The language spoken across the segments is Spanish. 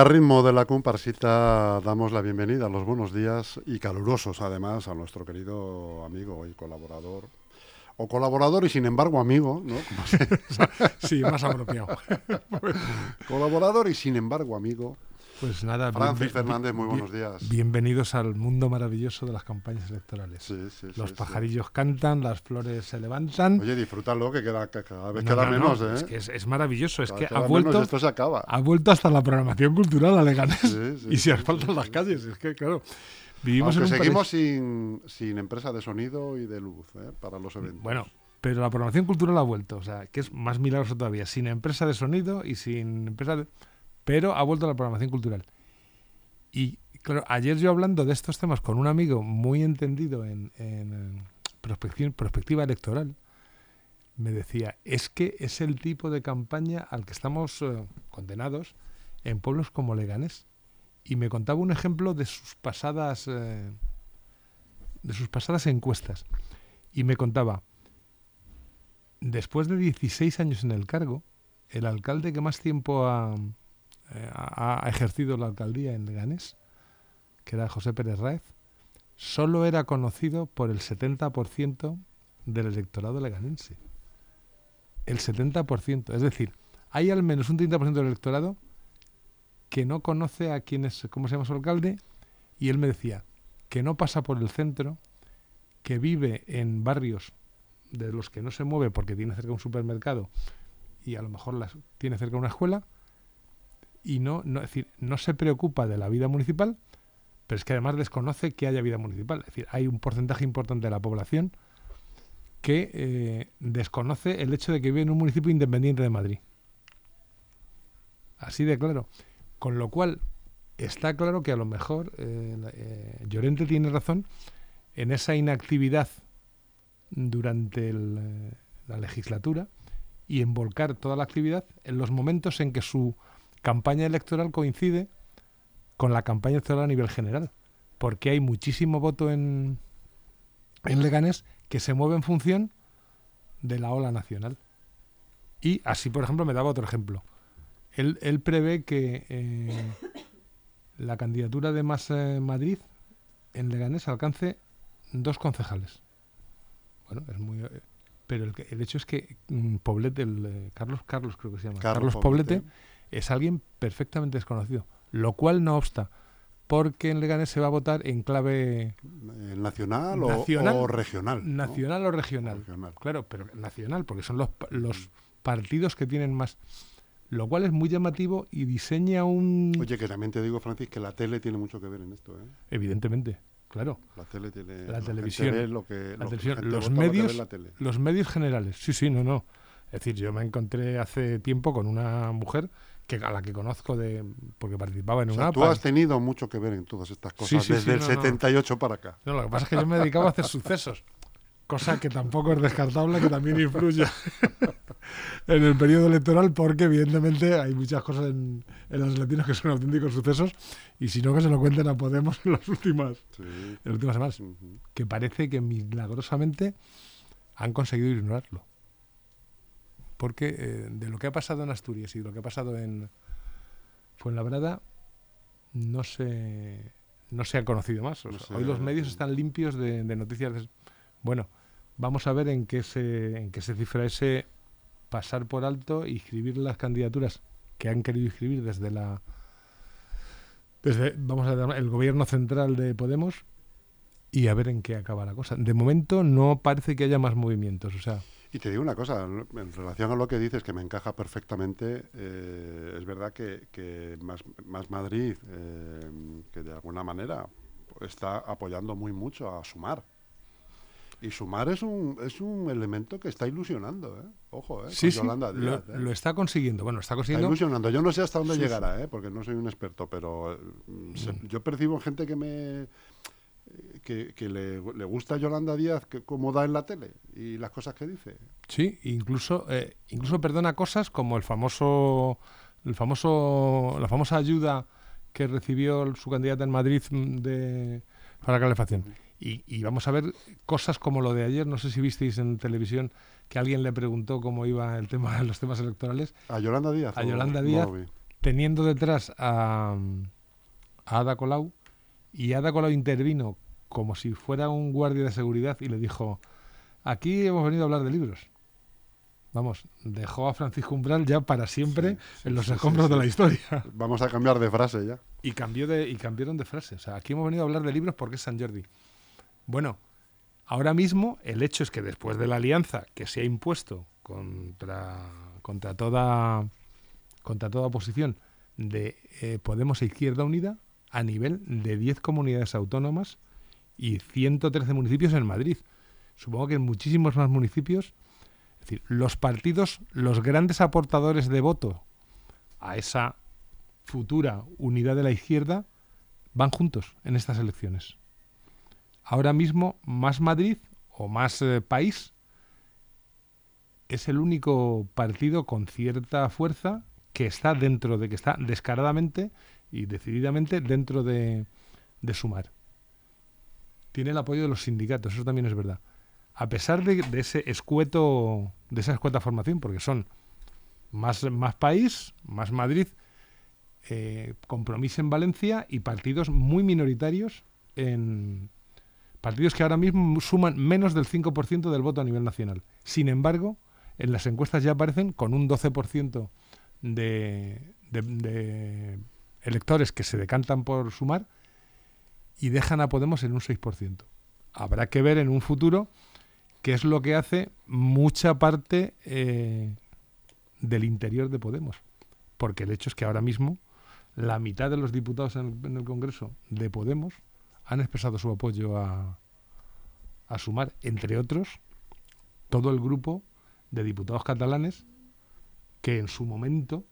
A ritmo de la comparsita damos la bienvenida, los buenos días y calurosos además a nuestro querido amigo y colaborador, o colaborador y sin embargo amigo, ¿no? sí, más apropiado. colaborador y sin embargo amigo, pues nada, Francis Fernández, muy buenos días. Bienvenidos al mundo maravilloso de las campañas electorales. Los pajarillos cantan, las flores se levantan. Oye, disfrútalo, que queda, cada vez queda menos, ¿eh? Es que es, maravilloso, es que ha vuelto, esto se acaba. ha vuelto hasta la programación cultural a Leganés. y si asfaltan las calles, es que claro. Vivimos Aunque seguimos sin, sin, empresa de sonido y de luz ¿eh? para los eventos. Bueno, pero la programación cultural ha vuelto, o sea, que es más milagroso todavía, sin empresa de sonido y sin empresa de pero ha vuelto a la programación cultural. Y claro, ayer yo hablando de estos temas con un amigo muy entendido en, perspectiva electoral, me decía, es que es el tipo de campaña al que estamos eh, condenados en pueblos como Leganés. Y me contaba un ejemplo de sus pasadas, eh, de sus pasadas encuestas. Y me contaba, después de 16 años en el cargo, el alcalde que más tiempo ha, ha, ejercido la alcaldía en Leganés, que era José Pérez Raez, solo era conocido por el 70% del electorado leganense. El 70%. Es decir, hay al menos un 30% del electorado que no conoce a quién es, cómo se llama su alcalde, y él me decía que no pasa por el centro, que vive en barrios de los que no se mueve porque tiene cerca un supermercado y a lo mejor tiene cerca una escuela, y no, no, es decir, no se preocupa de la vida municipal, pero es que además desconoce que haya vida municipal. Es decir, hay un porcentaje importante de la población que eh, desconoce el hecho de que vive en un municipio independiente de Madrid. Así de claro. Con lo cual, está claro que a lo mejor eh, eh, Llorente tiene razón en esa inactividad durante la legislatura y en volcar toda la actividad en los momentos en que su campaña electoral coincide con la campaña electoral a nivel general, porque hay muchísimo voto en, en Leganés que se mueve en función de la ola nacional. Y así, por ejemplo, me daba otro ejemplo. Él, él prevé que eh, la candidatura de Más eh, Madrid en Leganés alcance dos concejales. Bueno, es muy... Eh, pero el, el hecho es que mm, Poblete, el, Carlos Carlos creo que se llama, Carlos, Poblete es alguien perfectamente desconocido. Lo cual no obsta, porque en Leganés se va a votar en clave... Eh, ¿Nacional, o, regional? Nacional o regional. Claro, pero nacional, porque son los, los partidos que tienen más... Lo cual es muy llamativo y diseña un... Oye, que también te digo, Francis, que la tele tiene mucho que ver en esto. ¿eh? Evidentemente, claro. La tele tiene... La, televisión. Lo que, los medios, los medios generales. Sí, sí, no, no. Es decir, yo me encontré hace tiempo con una mujer a la que conozco de porque participaba en una Tú has tenido mucho que ver en todas estas cosas desde el 78 para acá. No, lo que pasa es que yo me dedicaba a hacer sucesos, cosa que tampoco es descartable que también influye en el periodo electoral porque evidentemente hay muchas cosas en, las elecciones que son auténticos sucesos y si no que se lo cuenten a Podemos en las últimas, en las últimas semanas, que parece que milagrosamente han conseguido ignorarlo porque eh, de lo que ha pasado en Asturias y de lo que ha pasado en Fuenlabrada no se, no se ha conocido más. hoy los medios están limpios de, noticias. bueno, vamos a ver en qué, se, en qué se cifra ese pasar por alto y escribir las candidaturas que han querido escribir desde la desde vamos a el gobierno central de Podemos y a ver en qué acaba la cosa. De momento no parece que haya más movimientos, o sea, y te digo una cosa, en relación a lo que dices, que me encaja perfectamente, eh, es verdad que, más, más, Madrid, eh, que de alguna manera está apoyando muy mucho a Sumar. Y Sumar es un, es un elemento que está ilusionando, ¿eh? Ojo, ¿eh? Sí, sí, lo, está consiguiendo. Bueno, está consiguiendo. Está ilusionando. Yo no sé hasta dónde llegará, ¿eh? Porque no soy un experto, pero mm. yo percibo gente que me que, le, gusta a Yolanda Díaz que, como da en la tele y las cosas que dice. Sí, incluso, eh, incluso perdona cosas como el famoso, el famoso, la famosa ayuda que recibió su candidata en Madrid mm, de, para la calefacción. Y, vamos a ver cosas como lo de ayer, no sé si visteis en televisión que alguien le preguntó cómo iba el tema los temas electorales. A Yolanda Díaz. A Yolanda Díaz. teniendo detrás a, a Ada Colau y Ada Colau intervino como si fuera un guardia de seguridad y le dijo, aquí hemos venido a hablar de libros. Vamos, dejó a Francisco Umbral ya para siempre Sí, sí, en los sí, escombros de la historia. Vamos a cambiar de frase ya. Y, cambió de, y cambiaron de frase. O sea, aquí hemos venido a hablar de libros porque es San Jordi. Bueno, ahora mismo el hecho es que después de la alianza que se ha impuesto contra, contra, toda, contra toda oposición de eh, Podemos e Izquierda Unida, a nivel de 10 comunidades autónomas y 113 municipios en Madrid. Supongo que en muchísimos más municipios. Es decir, los partidos, los grandes aportadores de voto a esa futura unidad de la izquierda van juntos en estas elecciones. Ahora mismo, Más Madrid o Más eh, País es el único partido con cierta fuerza que está dentro de, que está descaradamente y decididamente dentro de, de Sumar. Tiene el apoyo de los sindicatos, eso también es verdad. A pesar de, de ese escueto, de esa escueta formación, porque son más, más país, más Madrid, eh, compromiso en Valencia y partidos muy minoritarios en partidos que ahora mismo suman menos del 5% del voto a nivel nacional. Sin embargo, en las encuestas ya aparecen con un 12% de, de, de electores que se decantan por sumar y dejan a Podemos en un 6%. Habrá que ver en un futuro qué es lo que hace mucha parte eh, del interior de Podemos. Porque el hecho es que ahora mismo la mitad de los diputados en el, en el Congreso de Podemos han expresado su apoyo a, sumar, entre otros, todo el grupo de diputados catalanes que en su momento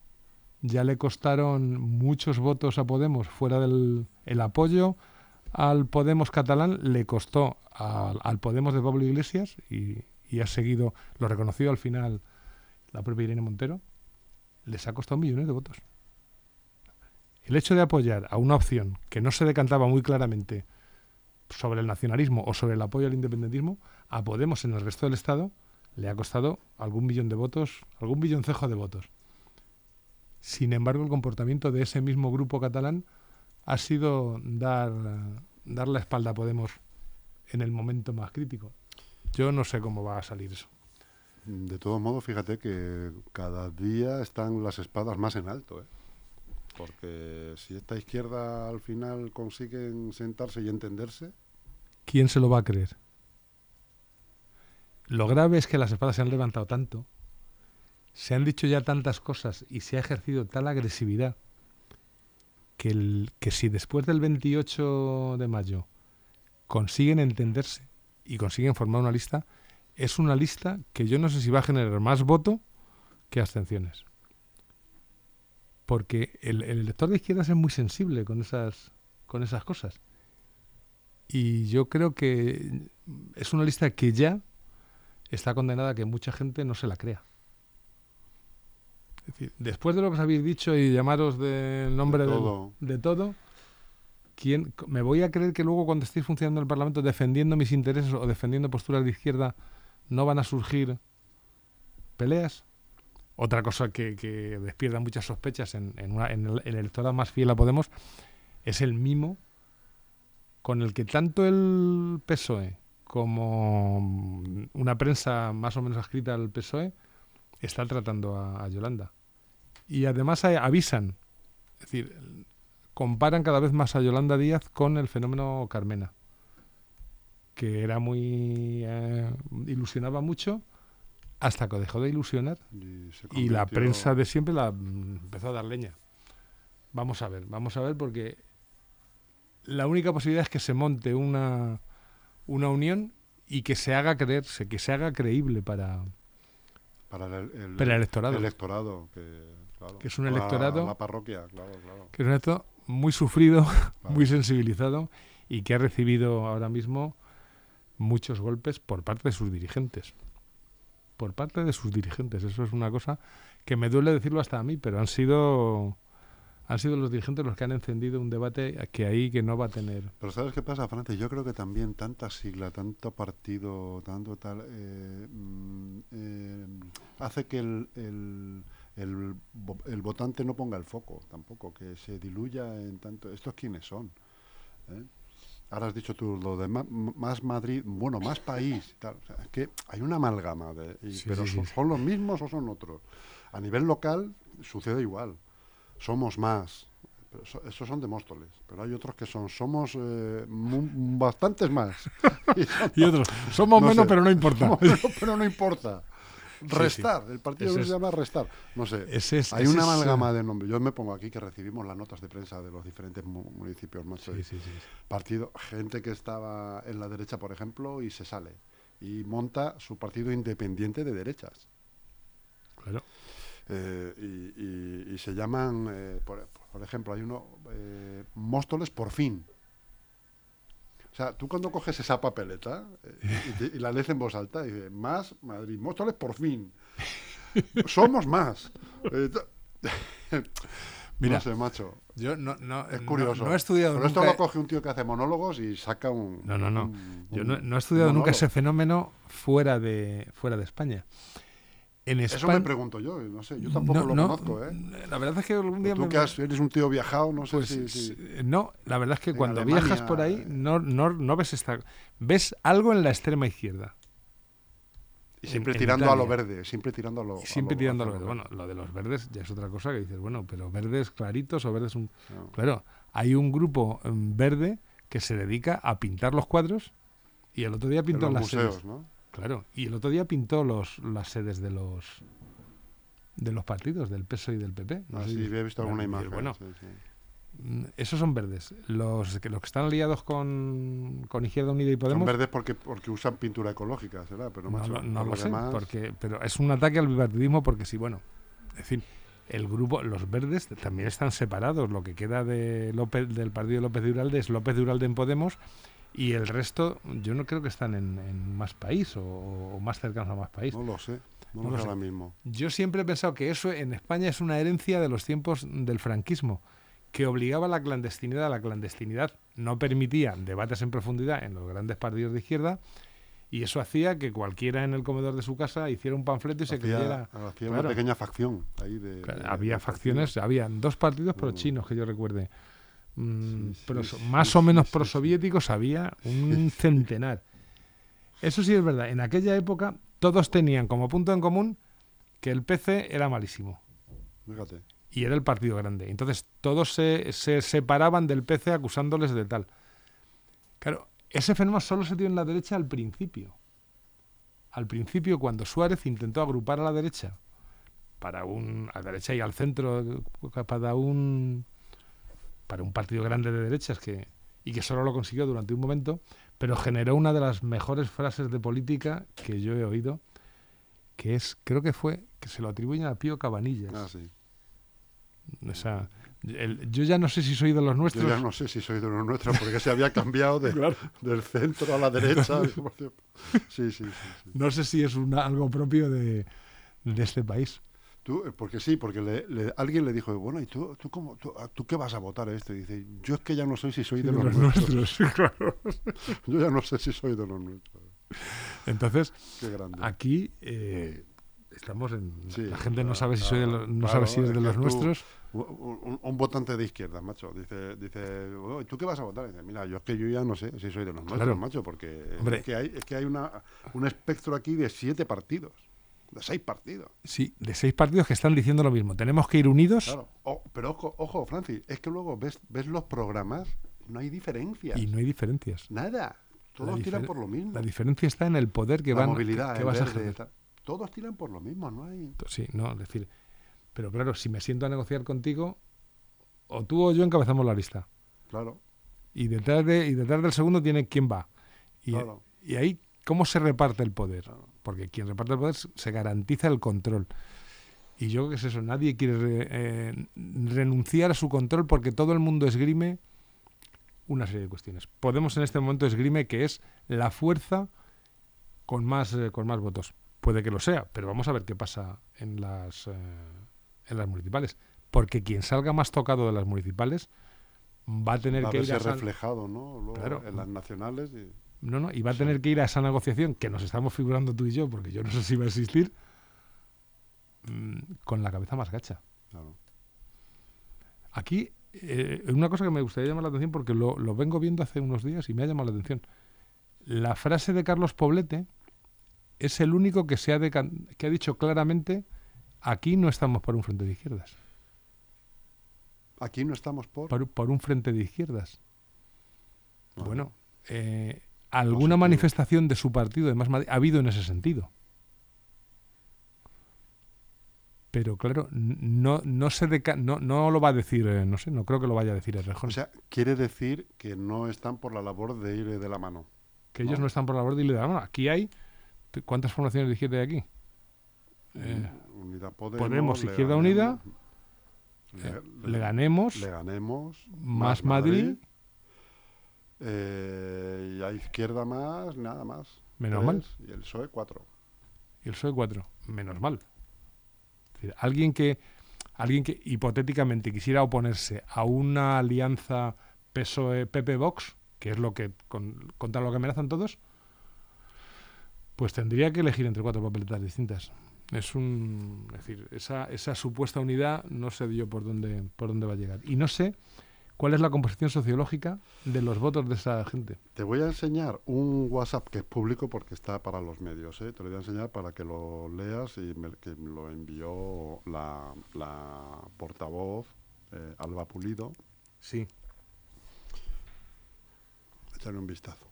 ya le costaron muchos votos a Podemos fuera del el apoyo al Podemos catalán le costó al, Podemos de Pablo Iglesias y, y, ha seguido, lo reconoció al final la propia Irene Montero, les ha costado millones de votos. El hecho de apoyar a una opción que no se decantaba muy claramente sobre el nacionalismo o sobre el apoyo al independentismo, a Podemos en el resto del Estado le ha costado algún millón de votos, algún billoncejo de votos. Sin embargo, el comportamiento de ese mismo grupo catalán ha sido dar, dar la espalda a Podemos en el momento más crítico. Yo no sé cómo va a salir eso. De todos modos, fíjate que cada día están las espadas más en alto, ¿eh? Porque si esta izquierda al final consiguen sentarse y entenderse. ¿Quién se lo va a creer? Lo grave es que las espadas se han levantado tanto, se han dicho ya tantas cosas y se ha ejercido tal agresividad que, el, que si después del 28 de mayo consiguen entenderse y consiguen formar una lista, es una lista que yo no sé si va a generar más voto que abstenciones. Porque el, el elector de izquierdas es muy sensible con esas, con esas cosas. Y yo creo que es una lista que ya está condenada a que mucha gente no se la crea. Es decir, después de lo que os habéis dicho y llamaros del nombre De todo. todo, de todo ¿quién, ¿me voy a creer que luego cuando estéis funcionando en el Parlamento defendiendo mis intereses o defendiendo posturas de izquierda no van a surgir peleas? Otra cosa que, que despierta muchas sospechas en, en, una, en, el, el electorado más fiel a Podemos es el mimo con el que tanto el PSOE como una prensa más o menos adscrita al PSOE está tratando a, a Yolanda. Y además avisan, es decir, comparan cada vez más a Yolanda Díaz con el fenómeno Carmena, que era muy... Eh, ilusionaba mucho hasta que dejó de ilusionar Y, la prensa de siempre la mm, empezó a dar leña. Vamos a ver, vamos a ver porque la única posibilidad es que se monte una, una unión y que se haga creerse, que se haga creíble para, Para el, el- para el electorado. el electorado, que, claro, Que es un electorado- La parroquia, claro, claro. que es un electorado muy sufrido, muy sensibilizado y que ha recibido ahora mismo muchos golpes por parte de sus dirigentes. Por parte de sus dirigentes. Eso es una cosa que me duele decirlo hasta a mí, pero han sido han sido los dirigentes los que han encendido un debate que ahí que no va a tener. Pero ¿sabes qué pasa, Francis? Yo creo que también tanta sigla, tanto partido, tanto tal, eh, mm, eh, hace que el, el- el, el, votante no ponga el foco tampoco, que se diluya en tanto. ¿Estos quiénes son? ¿Eh? Ahora has dicho tú lo de más, Madrid, bueno, más país. Tal. es que hay una amalgama, de, pero son, los mismos o son otros? A nivel local sucede igual. Somos más. esos son de Móstoles, pero hay otros que son, somos eh, bastantes más. y, otros, somos menos, pero no importa. pero no importa. Restar, el partido se llama Restar. No sé, hay una amalgama de nombres. Yo me pongo aquí que recibimos las notas de prensa de los diferentes municipios, macho. Partido, gente que estaba en la derecha, por ejemplo, y se sale. Y monta su partido independiente de derechas. Claro. Eh, y, se llaman, eh, por, ejemplo, hay uno, eh, Móstoles por fin. O sea, tú cuando coges esa papeleta eh, y, la lees en voz alta, y dices, más Madrid, Móstoles por fin. Somos más. Eh, Mira, no sé, macho. Yo no, no, es curioso. No, he estudiado Pero esto lo coge un tío que hace monólogos y saca un. No, no, no. yo no, he estudiado nunca ese fenómeno fuera de, fuera de España. Eso me pregunto yo, no sé, yo tampoco lo conozco, ¿eh? La verdad es que algún día... Tú que eres un tío viajado, no sé pues, si, No, la verdad es que cuando viajas por ahí no, no, no ves esta... Ves algo en la extrema izquierda. Y siempre tirando a lo verde, siempre tirando a lo Siempre tirando a lo verde. Bueno, lo de los verdes ya es otra cosa que dices, bueno, pero verdes claritos o verdes... Un... Claro, hay un grupo mm, verde que se dedica a pintar los cuadros y el otro día pintó las museos, ¿no? Claro, y el otro día pintó los, las sedes de los de los partidos, del PSOE y del PP. No ah, sí, he visto alguna imagen. Bueno, mm, esos son verdes. Los que, los que están aliados con, con, Izquierda Unida y Podemos... Son verdes porque, porque usan pintura ecológica, ¿será? Pero no, no, lo sé, porque, pero es un ataque al bipartidismo porque sí, bueno, en fin, el grupo, los verdes también están separados. Lo que queda de López, del partido de López de Uralde es López de Uralde en Podemos y el resto, yo no creo que están en, más país o, más cercanos a más país. No lo sé, no, lo sé ahora mismo. Yo siempre he pensado que eso en España es una herencia de los tiempos del franquismo, que obligaba a la clandestinidad. La clandestinidad no permitía debates en profundidad en los grandes partidos de izquierda y eso hacía que cualquiera en el comedor de su casa hiciera un panfleto y se creyera... Hacía una pequeña facción ahí de... había facciones, había dos partidos, pero mm. chinos que yo recuerde Mm, más o menos prosoviéticos había un centenar. Eso sí es verdad. En aquella época todos tenían como punto en común que el PC era malísimo. Y era el partido grande. Entonces todos se, se, separaban del PC acusándoles de tal. Claro, ese fenómeno solo se dio en la derecha al principio. Al principio, cuando Suárez intentó agrupar a la derecha, para un, a la derecha y al centro, para un para un partido grande de derechas que, y que solo lo consiguió durante un momento, pero generó una de las mejores frases de política que yo he oído, que es, creo que fue, que se lo atribuyen a Pío Cabanillas. Ah, sí. O sea, yo ya no sé si soy de los nuestros. Yo ya no sé si soy de los nuestros, porque se había cambiado de, del centro a la derecha. sí, sí, sí, No sé si es una, algo propio de, de este país. Eh, porque sí, porque le, alguien le dijo, bueno, ¿y tú, tú, cómo, ah, tú, qué vas a votar a esto? Y dice, yo es que ya no sé si soy de, los, nuestros. yo ya no sé si soy de los nuestros. Entonces, aquí eh, estamos en... la gente no sabe si, soy no sabe si es de los nuestros. Un, votante de izquierda, macho, dice, dice oh, ¿tú qué vas a votar? dice, mira, yo es que yo ya no sé si soy de los nuestros, macho, porque es que hay, es que hay una, un espectro aquí de siete partidos. De seis partidos. Sí, de seis partidos que están diciendo lo mismo. Tenemos que ir unidos. Claro. pero ojo, ojo, Francis, es que luego ves, ves los programas, no hay diferencias. Y no hay diferencias. Nada. Todos tiran por lo mismo. La diferencia está en el poder que van movilidad, que, vas a Todos tiran por lo mismo, no hay. Sí, no, es decir. Pero claro, si me siento a negociar contigo, o tú o yo encabezamos la lista. Claro. Y detrás, de, y detrás del segundo tiene quién va. Y, y ahí, ¿cómo se reparte el poder? porque quien reparte el poder se garantiza el control. Y yo creo que es eso, nadie quiere eh, renunciar a su control porque todo el mundo esgrime una serie de cuestiones. Podemos en este momento esgrime que es la fuerza con más, eh, con más votos. Puede que lo sea, pero vamos a ver qué pasa en las, eh, en las municipales. Porque quien salga más tocado de las municipales va a tener que ir a reflejado, ¿no? en las nacionales. Y... No, no, y va a tener que ir a esa negociación que nos estamos figurando tú y yo, porque yo no sé si va a existir, mm, con la cabeza más gacha. Claro. Aquí, eh, una cosa que me gustaría llamar la atención porque lo, lo vengo viendo hace unos días y me ha llamado la atención. La frase de Carlos Poblete es el único que, se ha, que ha dicho claramente aquí no estamos por un frente de izquierdas, Aquí no estamos por. por, por un frente de izquierdas. Bueno, eh, alguna manifestación de su partido de Más Madrid ha habido en ese sentido. Pero claro, no, no, se deca- no, no lo va a decir, eh, no sé, no creo que lo vaya a decir Errejón. O sea, quiere decir que no están por la labor de ir de la mano. que ellos no. están por la labor de ir de la mano. Aquí hay, ¿cuántas formaciones de izquierda hay aquí? Eh, Unidad Podemos, Podemos, Izquierda Unida, Le- eh, Le- le ganemos, Le ganemos. más Madrid, eh, y a izquierda más, nada más. menos mal. Y el PSOE, cuatro. Y el PSOE 4, menos mal. Es decir, alguien que, alguien que hipotéticamente quisiera oponerse a una alianza PSOE-PP-Vox, que es lo que con- contra lo que amenazan todos, pues tendría que elegir entre cuatro papeletas distintas. Es un, es decir, esa, esa supuesta unidad no sé yo por dónde, por dónde va a llegar. Y no sé cuál es la composición sociológica de los votos de esa gente. Te voy a enseñar un WhatsApp que es público porque está para los medios. ¿eh? Te lo voy a enseñar para que lo leas y me, que me lo envió la, la portavoz eh, Alba Pulido. Sí. Échale un vistazo.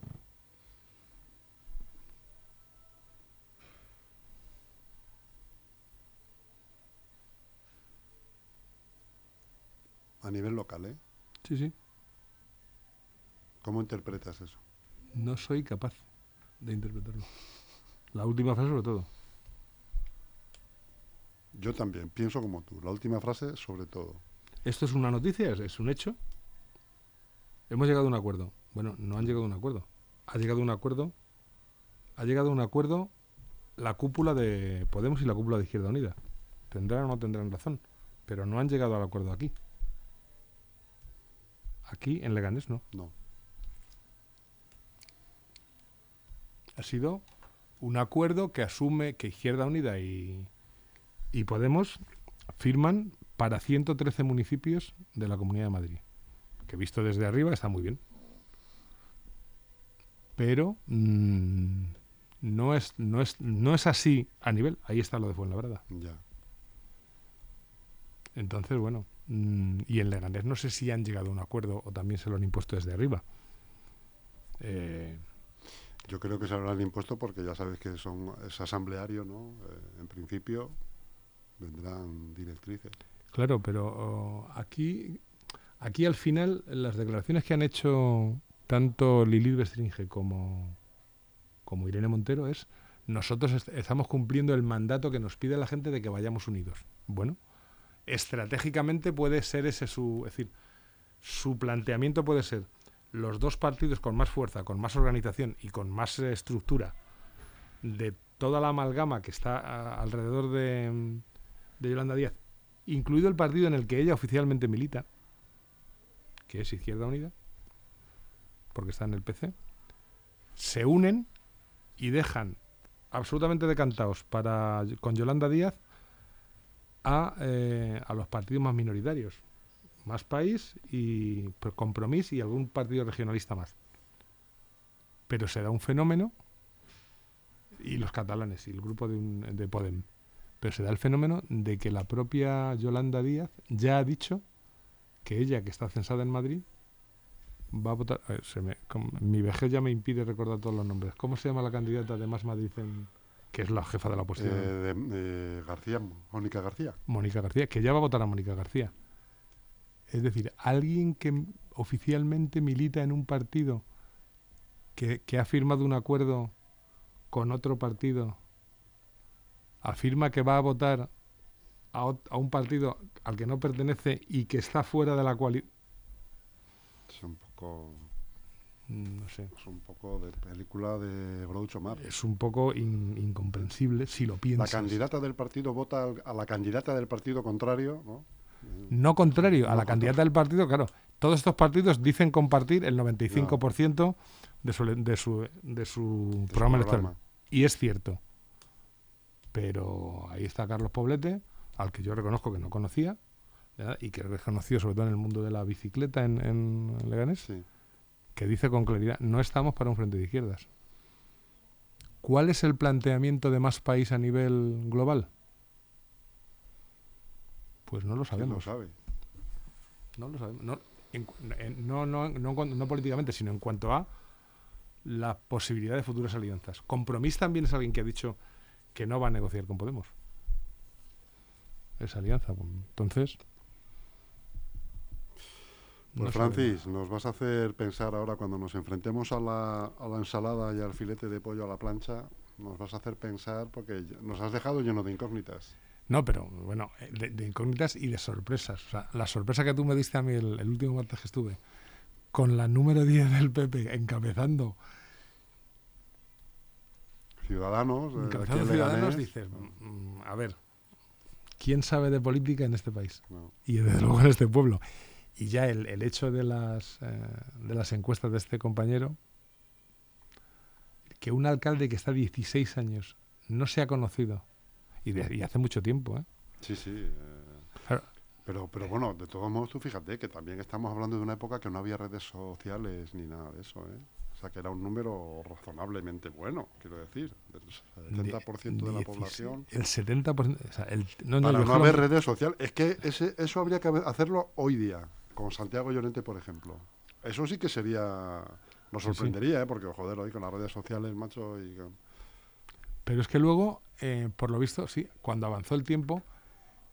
A nivel local, ¿eh? Sí, sí. ¿Cómo interpretas eso? No soy capaz de interpretarlo. La última frase sobre todo. Yo también, pienso como tú. La última frase, sobre todo. ¿Esto es una noticia? ¿Es, un hecho? Hemos llegado a un acuerdo. Bueno, no han llegado a un acuerdo. Ha llegado a un acuerdo. Ha llegado a un acuerdo la cúpula de Podemos y la cúpula de Izquierda Unida. Tendrán o no tendrán razón. Pero no han llegado al acuerdo aquí. Aquí, en Leganés, no. No. Ha sido un acuerdo que asume que Izquierda Unida y, y Podemos firman para 113 municipios de la Comunidad de Madrid. Que visto desde arriba está muy bien. Pero mm, no, es, no, es, no es así a nivel. Ahí está lo de Fuenlabrada. Ya. Entonces, bueno. Mm, y en Leganés no sé si han llegado a un acuerdo o también se lo han impuesto desde arriba. Eh, Yo creo que se habrán impuesto porque ya sabes que son es asambleario, ¿no? Eh, en principio vendrán directrices. Claro, pero oh, aquí, aquí al final las declaraciones que han hecho tanto Lilith Bestringe como, como Irene Montero es nosotros est- estamos cumpliendo el mandato que nos pide la gente de que vayamos unidos. Bueno, estratégicamente puede ser ese su, es decir, su planteamiento puede ser los dos partidos con más fuerza, con más organización y con más eh, estructura de toda la amalgama que está alrededor de, de Yolanda Díaz, incluido el partido en el que ella oficialmente milita, que es Izquierda Unida, porque está en el PC, se unen y dejan absolutamente decantados para con Yolanda Díaz a, eh, a los partidos más minoritarios, Más País y pues, Compromís y algún partido regionalista más. Pero se da un fenómeno y los catalanes y el grupo de, un- de Podem. Pero se da el fenómeno de que la propia Yolanda Díaz ya ha dicho que ella, que está censada en Madrid, va a votar. ver, se me- mi vejez ya me impide recordar todos los nombres. ¿Cómo se llama la candidata de Más Madrid, en- que es la jefa de la Eh, oposición? de, de García, Mónica García. Mónica García, que ya va a votar a Mónica García. Es decir, alguien que oficialmente milita en un partido que, que ha firmado un acuerdo con otro partido, afirma que va a votar a, a un partido al que no pertenece y que está fuera de la coalición. Es un poco, No sé. es un poco de película de Groucho Marx. Es un poco in- incomprensible si lo La piensas. candidata del partido vota al- a la candidata del partido contrario, ¿no? No contrario, a No la candidata del partido, claro. Todos estos partidos dicen compartir el 95% de su, de su, de su programa electoral. Y es cierto. Pero ahí está Carlos Poblete, al que yo reconozco que no conocía y que he reconocido sobre todo en el mundo de la bicicleta en, en Leganés, Sí. Que dice con claridad, no estamos para un frente de izquierdas. ¿Cuál es el planteamiento de más país a nivel global? Pues no lo ¿Quién sabemos. lo sabe? No lo sabemos. No, en cu- en- no, no, no políticamente, sino en cuanto a la posibilidad de futuras alianzas. Compromís también es alguien que ha dicho que no va a negociar con Podemos. Esa alianza. pues, Entonces. Pues no Francis, nos vas a hacer pensar ahora cuando nos enfrentemos a la, a la ensalada y al filete de pollo a la plancha, nos vas a hacer pensar porque nos has dejado lleno de incógnitas. No, pero bueno, eh, de, de incógnitas y de sorpresas. O sea, la sorpresa que tú me diste a mí el, el último martes que estuve, con la número 10 del PP encabezando, Ciudadanos, eh, encabezando en Ciudadanos, dices, "Mm, a ver, ¿quién sabe de política en este país? no, y desde luego en este pueblo. Y ya el, el hecho de las, eh, de las encuestas de este compañero, que un alcalde que está 16 años no se ha conocido, y, de- y hace mucho tiempo, ¿eh? sí, sí. eh, Claro. pero, pero bueno, de todos modos, tú fíjate que también estamos hablando de una época que no había redes sociales ni nada de eso, ¿eh? O sea, que era un número razonablemente bueno, quiero decir. El 70% de la 16, población. El 70%. O sea, el, no, no, Para no haber redes sociales. Es que ese, eso habría que hacerlo hoy día, con Santiago Llorente, por ejemplo. Eso sí que sería... Nos Sí, sí. sorprendería, ¿eh? Porque, joder, hoy con las redes sociales, macho, y... Pero es que luego, eh, por lo visto, sí, cuando avanzó el tiempo,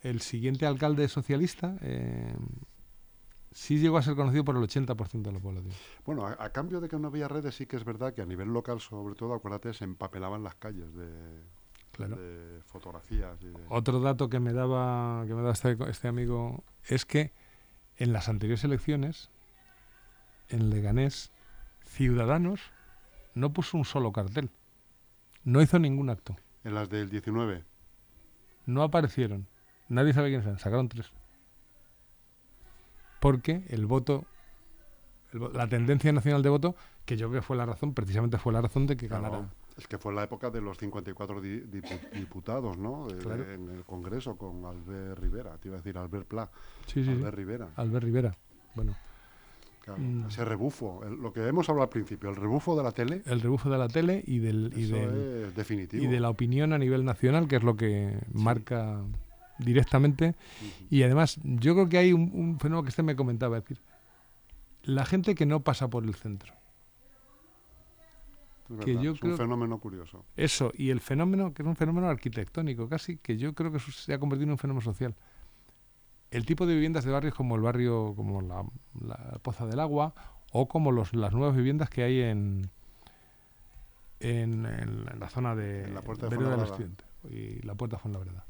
el siguiente alcalde socialista eh, sí llegó a ser conocido por el 80% de la población. Bueno, a, a cambio de que no había redes, sí que es verdad que a nivel local, sobre todo, acuérdate, se empapelaban las calles de, Claro. de fotografías y de... Otro dato que me daba, que me daba este, este amigo es que en las anteriores elecciones, en Leganés, Ciudadanos no puso un solo cartel. No hizo ningún acto. En las del 19. No aparecieron. Nadie sabe quiénes eran. Sacaron tres. Porque el voto, el la tendencia nacional de voto, que yo creo que fue la razón, precisamente fue la razón de que Claro, ganara. Es que fue la época de los 54 di- dipu- diputados, ¿no? De- Claro. en el Congreso con Albert Rivera, te iba a decir Albert Pla. Sí, sí, sí. Albert Rivera. Albert Rivera. Bueno, Claro, Mm. Ese rebufo, el- lo que hemos hablado al principio, el rebufo de la tele, el rebufo de la tele y del, y del, definitivo. y de la opinión a nivel nacional, que es lo que marca directamente. Y además, yo creo que hay un, un fenómeno que usted me comentaba, es decir, la gente que no pasa por el centro. Que yo es creo- un fenómeno curioso. Eso, y el fenómeno, que es un fenómeno arquitectónico casi, que yo creo que se ha convertido en un fenómeno social. El tipo de viviendas de barrios como el barrio, como la, la Poza del Agua, o como los, las nuevas viviendas que hay en, en, en- en la zona de En la Puerta de del. Estudiante y la Puerta Fuenlabrada.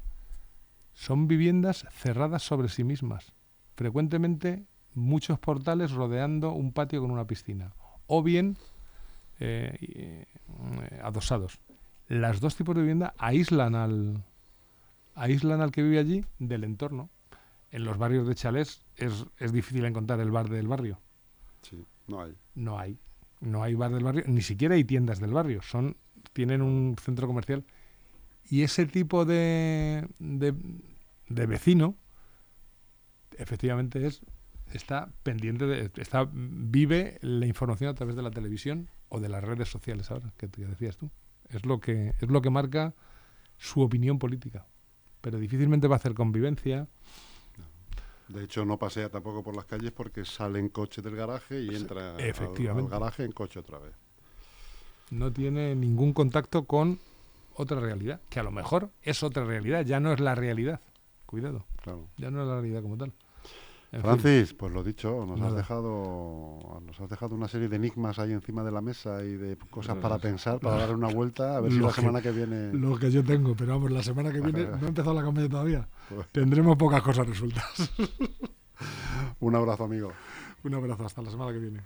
Son viviendas cerradas sobre sí mismas. Frecuentemente muchos portales rodeando un patio con una piscina. O bien eh, eh, adosados. Las dos tipos de vivienda aíslan al, aíslan al que vive allí del entorno. En los barrios de chalés es, es difícil encontrar el bar del barrio. Sí, no hay. No hay. No hay bar del barrio, ni siquiera hay tiendas del barrio. Son, tienen un centro comercial. Y ese tipo de, de, de vecino, efectivamente, es está pendiente de. Está, vive la información a través de la televisión o de las redes sociales ahora, que, que decías tú. Es lo que, es lo que marca su opinión política. Pero difícilmente va a hacer convivencia. De hecho, no pasea tampoco por las calles porque sale en coche del garaje y entra al- efectivamente. Al, garaje en coche otra vez. no tiene ningún contacto con otra realidad, que a lo mejor es otra realidad, ya no es la realidad. Cuidado, Claro. ya no es la realidad como tal. En fin, Francis, pues lo dicho, nos has dejado nos has dejado una serie de enigmas ahí encima de la mesa y de cosas para pensar, para darle una vuelta, a ver si la semana que viene... lo que yo tengo, pero vamos, la semana que viene no ha empezado la campaña todavía. Pues, Tendremos pocas cosas resueltas. un abrazo, amigo. Un abrazo, hasta la semana que viene.